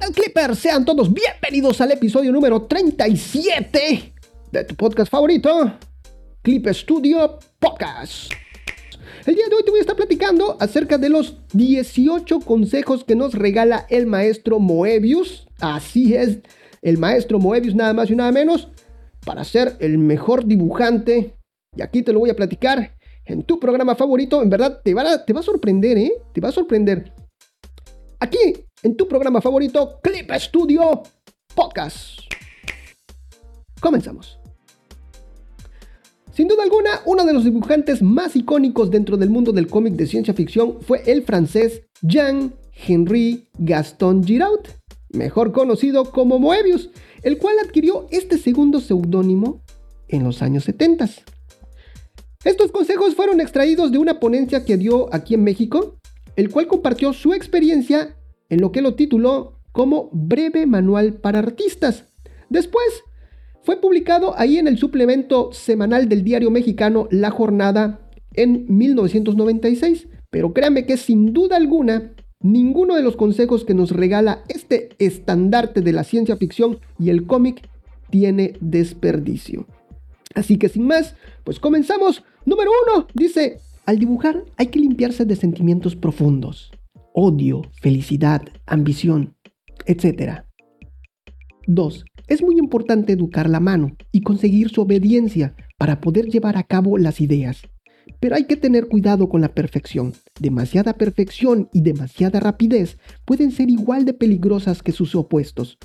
tal Clippers? Sean todos bienvenidos al episodio número 37 de tu podcast favorito, Clip Studio Podcast. El día de hoy te voy a estar platicando acerca de los 18 consejos que nos regala el maestro Moebius. Así es, el maestro Moebius nada más y nada menos para ser el mejor dibujante. Y aquí te lo voy a platicar en tu programa favorito. En verdad, te va a, te va a sorprender, ¿eh? Te va a sorprender. Aquí, en tu programa favorito, Clip Studio Podcast. Comenzamos. Sin duda alguna, uno de los dibujantes más icónicos dentro del mundo del cómic de ciencia ficción fue el francés Jean-Henri Gaston Giraud, mejor conocido como Moebius, el cual adquirió este segundo seudónimo en los años 70. Estos consejos fueron extraídos de una ponencia que dio aquí en México, el cual compartió su experiencia en lo que lo tituló como Breve Manual para Artistas. Después, fue publicado ahí en el suplemento semanal del diario mexicano La Jornada en 1996, pero créanme que sin duda alguna, ninguno de los consejos que nos regala este estandarte de la ciencia ficción y el cómic tiene desperdicio. Así que sin más, pues comenzamos. Número uno, dice, al dibujar hay que limpiarse de sentimientos profundos, odio, felicidad, ambición, etc. 2. Es muy importante educar la mano y conseguir su obediencia para poder llevar a cabo las ideas. Pero hay que tener cuidado con la perfección. Demasiada perfección y demasiada rapidez pueden ser igual de peligrosas que sus opuestos.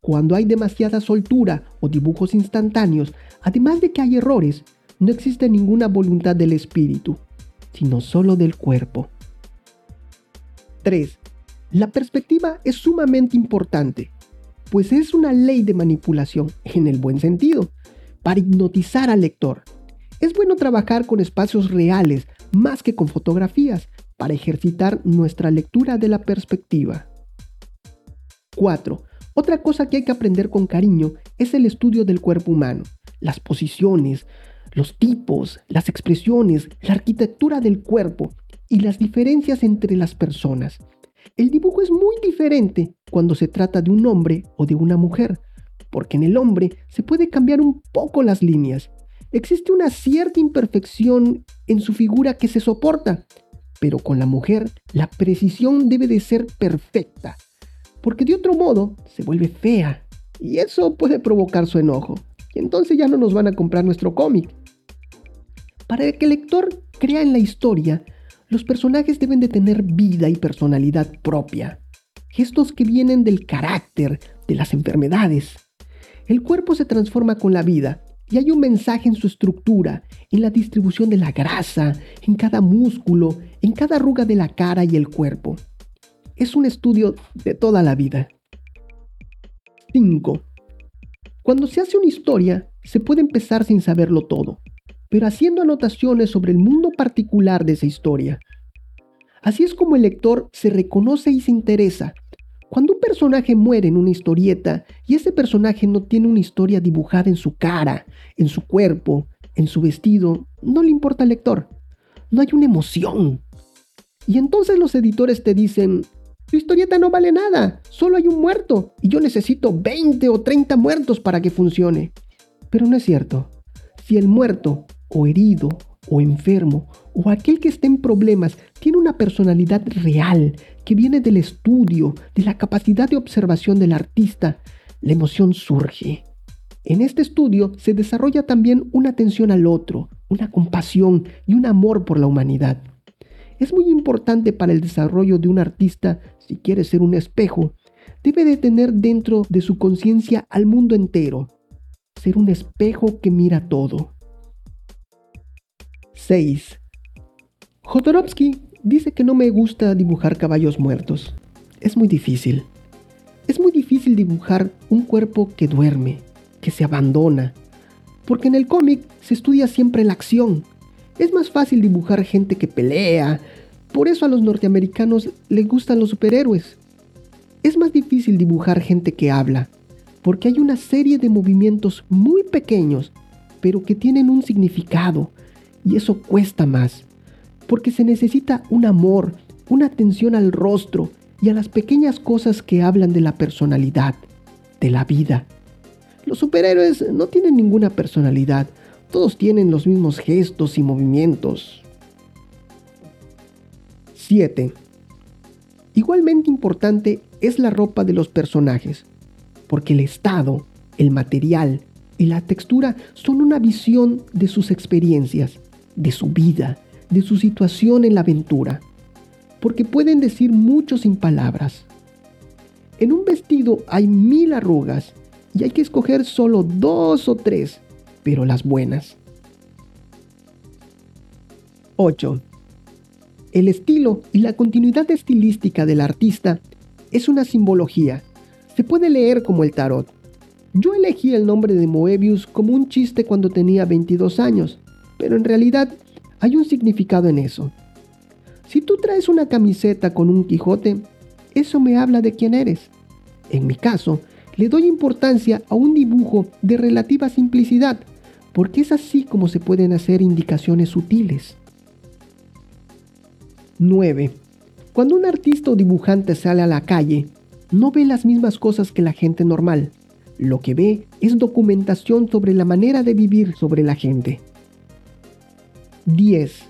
Cuando hay demasiada soltura o dibujos instantáneos, además de que hay errores, no existe ninguna voluntad del espíritu, sino solo del cuerpo. 3. La perspectiva es sumamente importante, pues es una ley de manipulación, en el buen sentido, para hipnotizar al lector. Es bueno trabajar con espacios reales más que con fotografías para ejercitar nuestra lectura de la perspectiva. 4. Otra cosa que hay que aprender con cariño es el estudio del cuerpo humano, las posiciones, los tipos, las expresiones, la arquitectura del cuerpo y las diferencias entre las personas. El dibujo es muy diferente cuando se trata de un hombre o de una mujer, porque en el hombre se puede cambiar un poco las líneas. Existe una cierta imperfección en su figura que se soporta, pero con la mujer la precisión debe de ser perfecta porque de otro modo se vuelve fea y eso puede provocar su enojo. Y entonces ya no nos van a comprar nuestro cómic. Para que el lector crea en la historia, los personajes deben de tener vida y personalidad propia. Gestos que vienen del carácter, de las enfermedades. El cuerpo se transforma con la vida y hay un mensaje en su estructura, en la distribución de la grasa, en cada músculo, en cada arruga de la cara y el cuerpo es un estudio de toda la vida. 5. Cuando se hace una historia, se puede empezar sin saberlo todo, pero haciendo anotaciones sobre el mundo particular de esa historia. Así es como el lector se reconoce y se interesa. Cuando un personaje muere en una historieta y ese personaje no tiene una historia dibujada en su cara, en su cuerpo, en su vestido, no le importa al lector. No hay una emoción. Y entonces los editores te dicen, tu historieta no vale nada, solo hay un muerto y yo necesito 20 o 30 muertos para que funcione. Pero no es cierto. Si el muerto, o herido, o enfermo, o aquel que esté en problemas, tiene una personalidad real que viene del estudio, de la capacidad de observación del artista, la emoción surge. En este estudio se desarrolla también una atención al otro, una compasión y un amor por la humanidad. Es muy importante para el desarrollo de un artista, si quiere ser un espejo, debe de tener dentro de su conciencia al mundo entero, ser un espejo que mira todo. 6. Jodorowsky dice que no me gusta dibujar caballos muertos. Es muy difícil. Es muy difícil dibujar un cuerpo que duerme, que se abandona, porque en el cómic se estudia siempre la acción, es más fácil dibujar gente que pelea. Por eso a los norteamericanos les gustan los superhéroes. Es más difícil dibujar gente que habla, porque hay una serie de movimientos muy pequeños, pero que tienen un significado, y eso cuesta más, porque se necesita un amor, una atención al rostro, y a las pequeñas cosas que hablan de la personalidad, de la vida. Los superhéroes no tienen ninguna personalidad, todos tienen los mismos gestos y movimientos. 7. Igualmente importante es la ropa de los personajes, porque el estado, el material y la textura son una visión de sus experiencias, de su vida, de su situación en la aventura, porque pueden decir mucho sin palabras. En un vestido hay mil arrugas y hay que escoger solo dos o tres, pero las buenas. 8. El estilo y la continuidad estilística del artista es una simbología. Se puede leer como el tarot. Yo elegí el nombre de Moebius como un chiste cuando tenía 22 años, pero en realidad hay un significado en eso. Si tú traes una camiseta con un Quijote, eso me habla de quién eres. En mi caso, le doy importancia a un dibujo de relativa simplicidad, porque es así como se pueden hacer indicaciones sutiles. 9. Cuando un artista o dibujante sale a la calle, no ve las mismas cosas que la gente normal. Lo que ve es documentación sobre la manera de vivir sobre la gente. 10.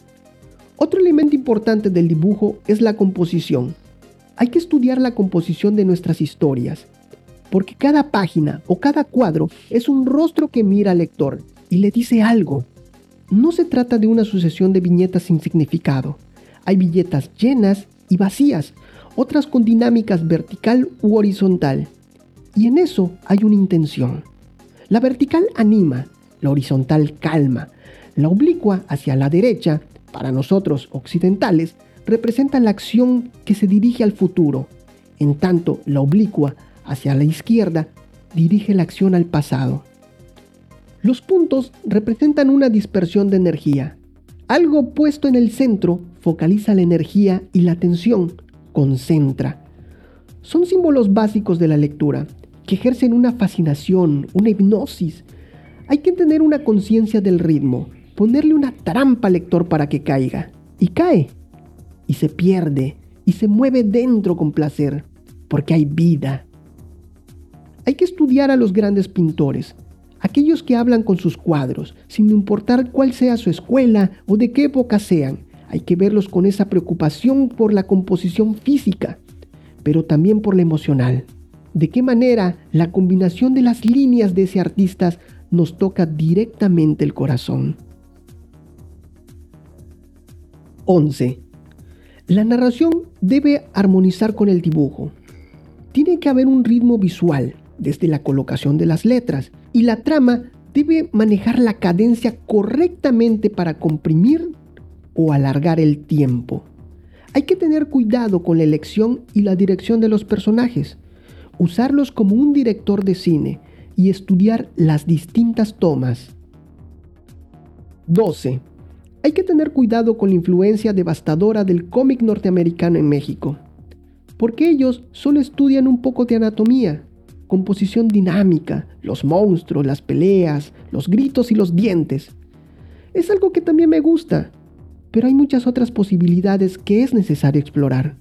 Otro elemento importante del dibujo es la composición. Hay que estudiar la composición de nuestras historias, porque cada página o cada cuadro es un rostro que mira al lector y le dice algo. No se trata de una sucesión de viñetas sin significado. Hay viñetas llenas y vacías, otras con dinámicas vertical u horizontal. Y en eso hay una intención. La vertical anima, la horizontal calma, la oblicua hacia la derecha, para nosotros occidentales, representa la acción que se dirige al futuro, en tanto la oblicua hacia la izquierda dirige la acción al pasado. Los puntos representan una dispersión de energía. Algo puesto en el centro focaliza la energía y la atención concentra. Son símbolos básicos de la lectura que ejercen una fascinación, una hipnosis. Hay que tener una conciencia del ritmo, ponerle una trampa al lector para que caiga. Y cae. Y se pierde. Y se mueve dentro con placer. Porque hay vida, hay que estudiar a los grandes pintores, aquellos que hablan con sus cuadros, sin importar cuál sea su escuela o de qué época sean. Hay que verlos con esa preocupación por la composición física, pero también por la emocional. De qué manera la combinación de las líneas de ese artista nos toca directamente el corazón. 11. La narración debe armonizar con el dibujo. Tiene que haber un ritmo visual, desde la colocación de las letras y la trama debe manejar la cadencia correctamente para comprimir o alargar el tiempo. Hay que tener cuidado con la elección y la dirección de los personajes, usarlos como un director de cine y estudiar las distintas tomas. 12. Hay que tener cuidado con la influencia devastadora del cómic norteamericano en México, porque ellos solo estudian un poco de anatomía composición dinámica, los monstruos, las peleas, los gritos y los dientes. Es algo que también me gusta, pero hay muchas otras posibilidades que es necesario explorar.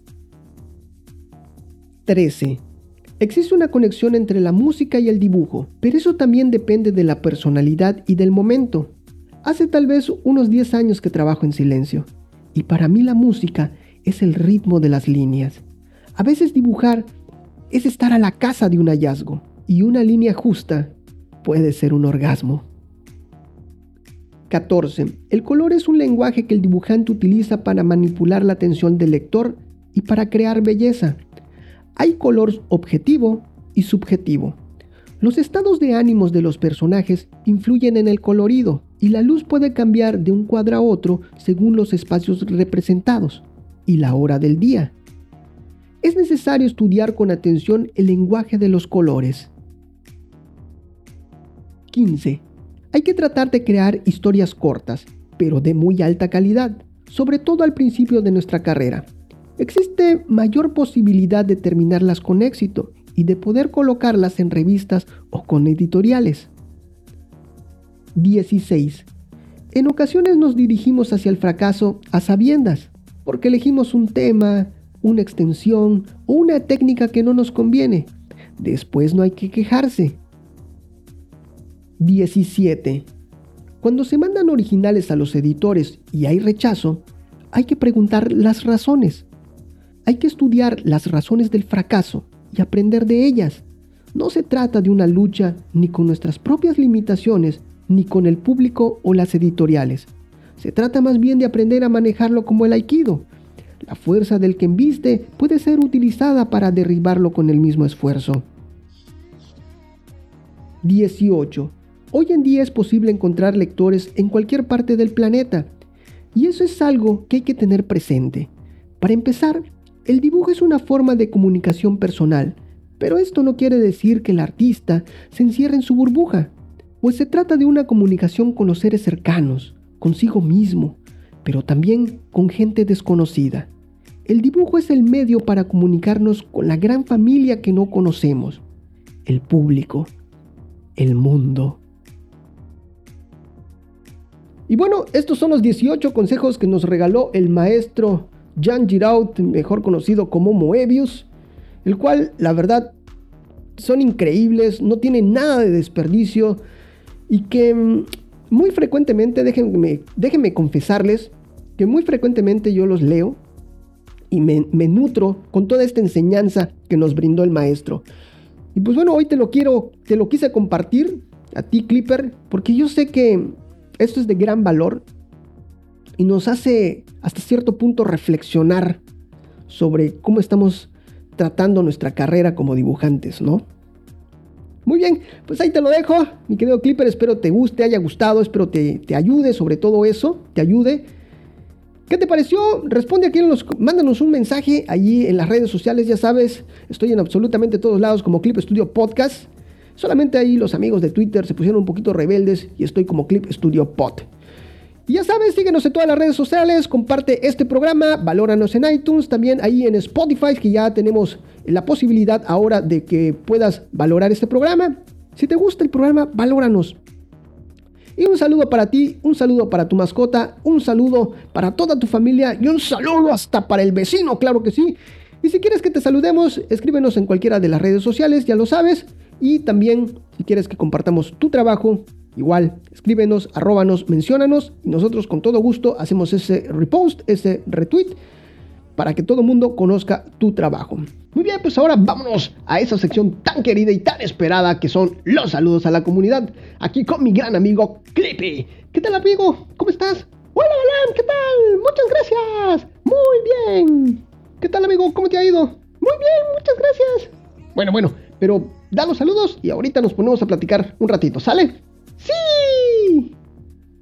13. Existe una conexión entre la música y el dibujo, pero eso también depende de la personalidad y del momento. Hace tal vez unos 10 años que trabajo en silencio, y para mí la música es el ritmo de las líneas. A veces dibujar es estar a la casa de un hallazgo y una línea justa puede ser un orgasmo. 14. El color es un lenguaje que el dibujante utiliza para manipular la atención del lector y para crear belleza. Hay color objetivo y subjetivo. Los estados de ánimos de los personajes influyen en el colorido y la luz puede cambiar de un cuadro a otro según los espacios representados y la hora del día es necesario estudiar con atención el lenguaje de los colores. 15. Hay que tratar de crear historias cortas, pero de muy alta calidad, sobre todo al principio de nuestra carrera. Existe mayor posibilidad de terminarlas con éxito y de poder colocarlas en revistas o con editoriales. 16. En ocasiones nos dirigimos hacia el fracaso a sabiendas, porque elegimos un tema, una extensión o una técnica que no nos conviene. Después no hay que quejarse. 17. Cuando se mandan originales a los editores y hay rechazo, hay que preguntar las razones. Hay que estudiar las razones del fracaso y aprender de ellas. No se trata de una lucha ni con nuestras propias limitaciones, ni con el público o las editoriales. Se trata más bien de aprender a manejarlo como el aikido. La fuerza del que embiste puede ser utilizada para derribarlo con el mismo esfuerzo. 18. Hoy en día es posible encontrar lectores en cualquier parte del planeta, y eso es algo que hay que tener presente. Para empezar, el dibujo es una forma de comunicación personal, pero esto no quiere decir que el artista se encierre en su burbuja, pues se trata de una comunicación con los seres cercanos, consigo mismo, pero también con gente desconocida. El dibujo es el medio para comunicarnos con la gran familia que no conocemos, el público, el mundo. Y bueno, estos son los 18 consejos que nos regaló el maestro Jean Giraud, mejor conocido como Moebius, el cual la verdad son increíbles, no tienen nada de desperdicio y que mm, muy frecuentemente, déjenme, déjenme confesarles, que muy frecuentemente yo los leo y me, me, nutro con toda esta enseñanza que nos brindó el maestro. Y pues bueno, hoy te lo quiero, te lo quise compartir a ti, Clipper, porque yo sé que esto es de gran valor y nos hace hasta cierto punto reflexionar sobre cómo estamos tratando nuestra carrera como dibujantes, ¿no? Muy bien, pues ahí te lo dejo, mi querido Clipper, espero te guste, haya gustado, espero te, te ayude sobre todo eso, te ayude. ¿Qué te pareció? Responde aquí en los... Mándanos un mensaje allí en las redes sociales, ya sabes, estoy en absolutamente todos lados como Clip Studio Podcast. Solamente ahí los amigos de Twitter se pusieron un poquito rebeldes y estoy como Clip Studio Pod. Y ya sabes, síguenos en todas las redes sociales, comparte este programa, valóranos en iTunes, también ahí en Spotify, que ya tenemos la posibilidad ahora de que puedas valorar este programa. Si te gusta el programa, valóranos. Y un saludo para ti, un saludo para tu mascota, un saludo para toda tu familia y un saludo hasta para el vecino, claro que sí. Y si quieres que te saludemos, escríbenos en cualquiera de las redes sociales, ya lo sabes. Y también, si quieres que compartamos tu trabajo, igual, escríbenos, arróbanos, menciónanos y nosotros con todo gusto hacemos ese repost, ese retweet para que todo el mundo conozca tu trabajo. Muy bien, pues ahora vámonos a esa sección tan querida y tan esperada que son los saludos a la comunidad. Aquí con mi gran amigo Clippy. ¿Qué tal amigo? ¿Cómo estás? Hola, hola, ¿qué tal? Muchas gracias. Muy bien. ¿Qué tal amigo? ¿Cómo te ha ido? Muy bien, muchas gracias. Bueno, bueno, pero da los saludos y ahorita nos ponemos a platicar un ratito, ¿sale? ¡Sí!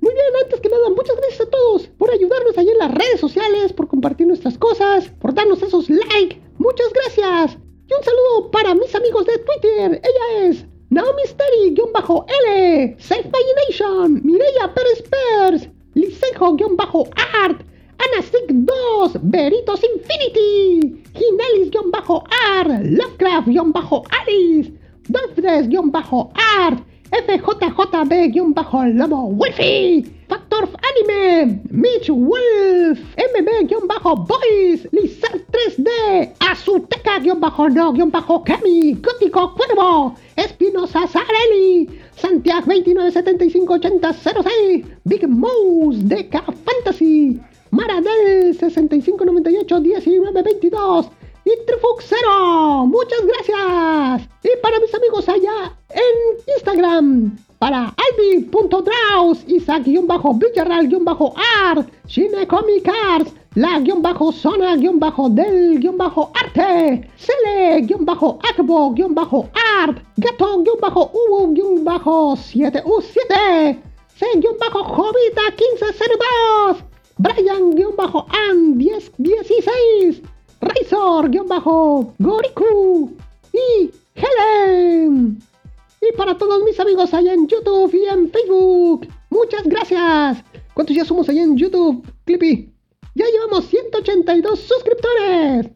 Muy bien, antes que nada, muchas gracias a todos por ayudarnos ahí en las redes sociales, por compartir nuestras cosas, por darnos esos likes. Muchas gracias. Y un saludo para mis amigos de Twitter. Ella es Naomi Steri-L, Safe Nation, Mireya Pérez Pers, Lisejo-Art, Anasic2, Veritos Infinity, Ginelis-Art, Lovecraft-Alice, Dolphres-Art, FJJB-Lobo Wifi, Factor Anime, Mitch Wolf, MB-Boys, Lizard 3D, Azuteca-No-Kami, Gótico Cuervo, Espinosa Sarelli, Santiago 29758006, Big Mouse, Deca Fantasy, Maradel 65981922 y Trifuxero. Muchas gracias. Y para mis amigos allá en Instagram, para albi.draus, Isaac-Villarral-Art, Cinecomic la-zona-del-arte, Cele-acbo-art, gato-u-7u7, C-jovita1502, Brian-an1016, Razor-Goriku y Helen. Para todos mis amigos allá en YouTube y en Facebook, muchas gracias. ¿Cuántos ya somos allá en YouTube, Clippy? Ya llevamos 182 suscriptores.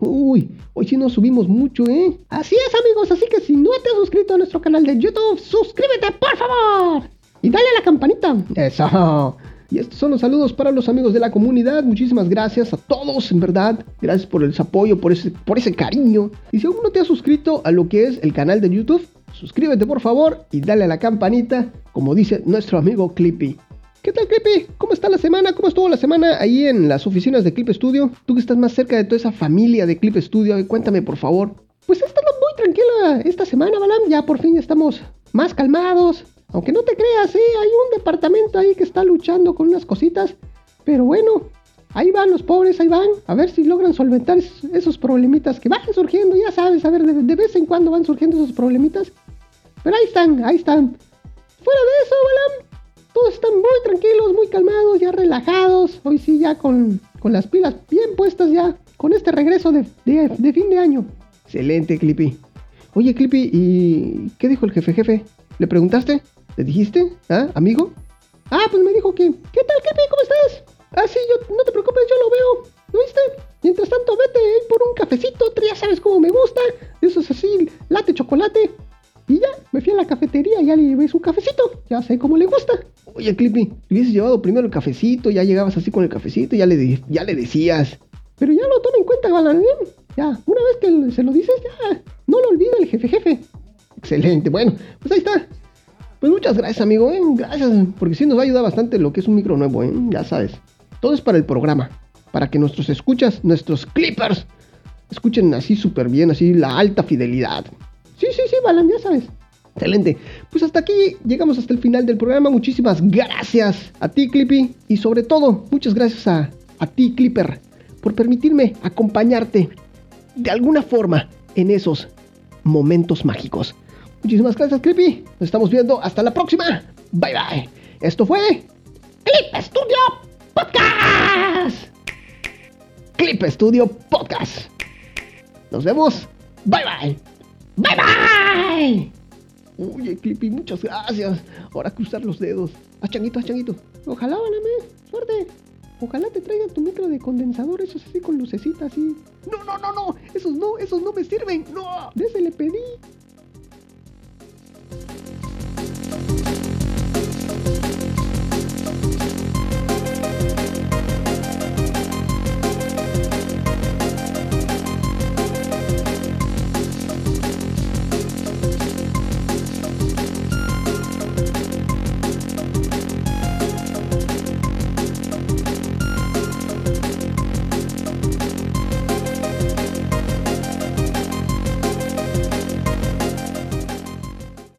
Uy, hoy sí nos subimos mucho, ¿eh? Así es, amigos, así que si no te has suscrito a nuestro canal de YouTube, suscríbete, por favor. Y dale a la campanita. Eso. Y estos son los saludos para los amigos de la comunidad. Muchísimas gracias a todos, en verdad. Gracias por el apoyo, por ese, por ese cariño. Y si aún no te has suscrito a lo que es el canal de YouTube, suscríbete por favor y dale a la campanita, como dice nuestro amigo Clippy. ¿Qué tal, Clippy? ¿Cómo está la semana? ¿Cómo estuvo la semana ahí en las oficinas de Clip Studio? Tú que estás más cerca de toda esa familia de Clip Studio, cuéntame por favor. Pues he estado muy tranquila esta semana, Balam. Ya por fin estamos más calmados. Aunque no te creas, ¿eh? hay un departamento ahí que está luchando con unas cositas. Pero bueno, ahí van los pobres, ahí van. A ver si logran solventar esos problemitas que van surgiendo. Ya sabes, a ver, de, vez en cuando van surgiendo esos problemitas. Pero ahí están, ahí están. Fuera de eso, Balam, todos están muy tranquilos, muy calmados, ya relajados. Hoy sí, ya con, las pilas bien puestas ya. Con este regreso de, de fin de año. Excelente, Clippy. Oye, Clippy, ¿y qué dijo el jefe jefe? ¿Le preguntaste? ¿Le dijiste? ¿Ah, amigo? Ah, pues me dijo que... ¿Qué tal, Clippy? ¿Cómo estás? Ah, sí, yo, no te preocupes, yo lo veo. ¿Lo viste? Mientras tanto, vete por un cafecito, ya sabes cómo me gusta. Eso es así, late chocolate. Y ya, me fui a la cafetería y ya le llevé su cafecito. Ya sé cómo le gusta. Oye, Clippy, le hubieses llevado primero el cafecito, ya llegabas así con el cafecito, ya le, ya le decías. Pero ya lo toma en cuenta, Galanén. Ya, una vez que se lo dices, ya, no lo olvida el jefe jefe. Excelente, bueno, pues ahí está. Pues muchas gracias, amigo, ¿eh? gracias, porque sí nos va a ayudar bastante lo que es un micro nuevo, ¿eh? ya sabes. Todo es para el programa, para que nuestros escuchas, nuestros clippers, escuchen así súper bien, así la alta fidelidad. Sí, sí, sí, Balan, ya sabes. Excelente. Pues hasta aquí llegamos hasta el final del programa. Muchísimas gracias a ti, Clippy. Y sobre todo, muchas gracias a, a ti, Clipper, por permitirme acompañarte de alguna forma en esos momentos mágicos. Muchísimas gracias, Clippy. Nos estamos viendo. Hasta la próxima. Bye bye. Esto fue Clip Studio Podcast. Clip Studio Podcast. Nos vemos. Bye bye. Bye bye. Oye, Clippy, muchas gracias. Ahora cruzar los dedos. Haz changuito, haz changuito. Ojalá, válame. Suerte. Ojalá te traigan tu micro de condensador, esos así con lucecitas así. No, no, no, no. Esos no, esos no me sirven. No. De ese le pedí.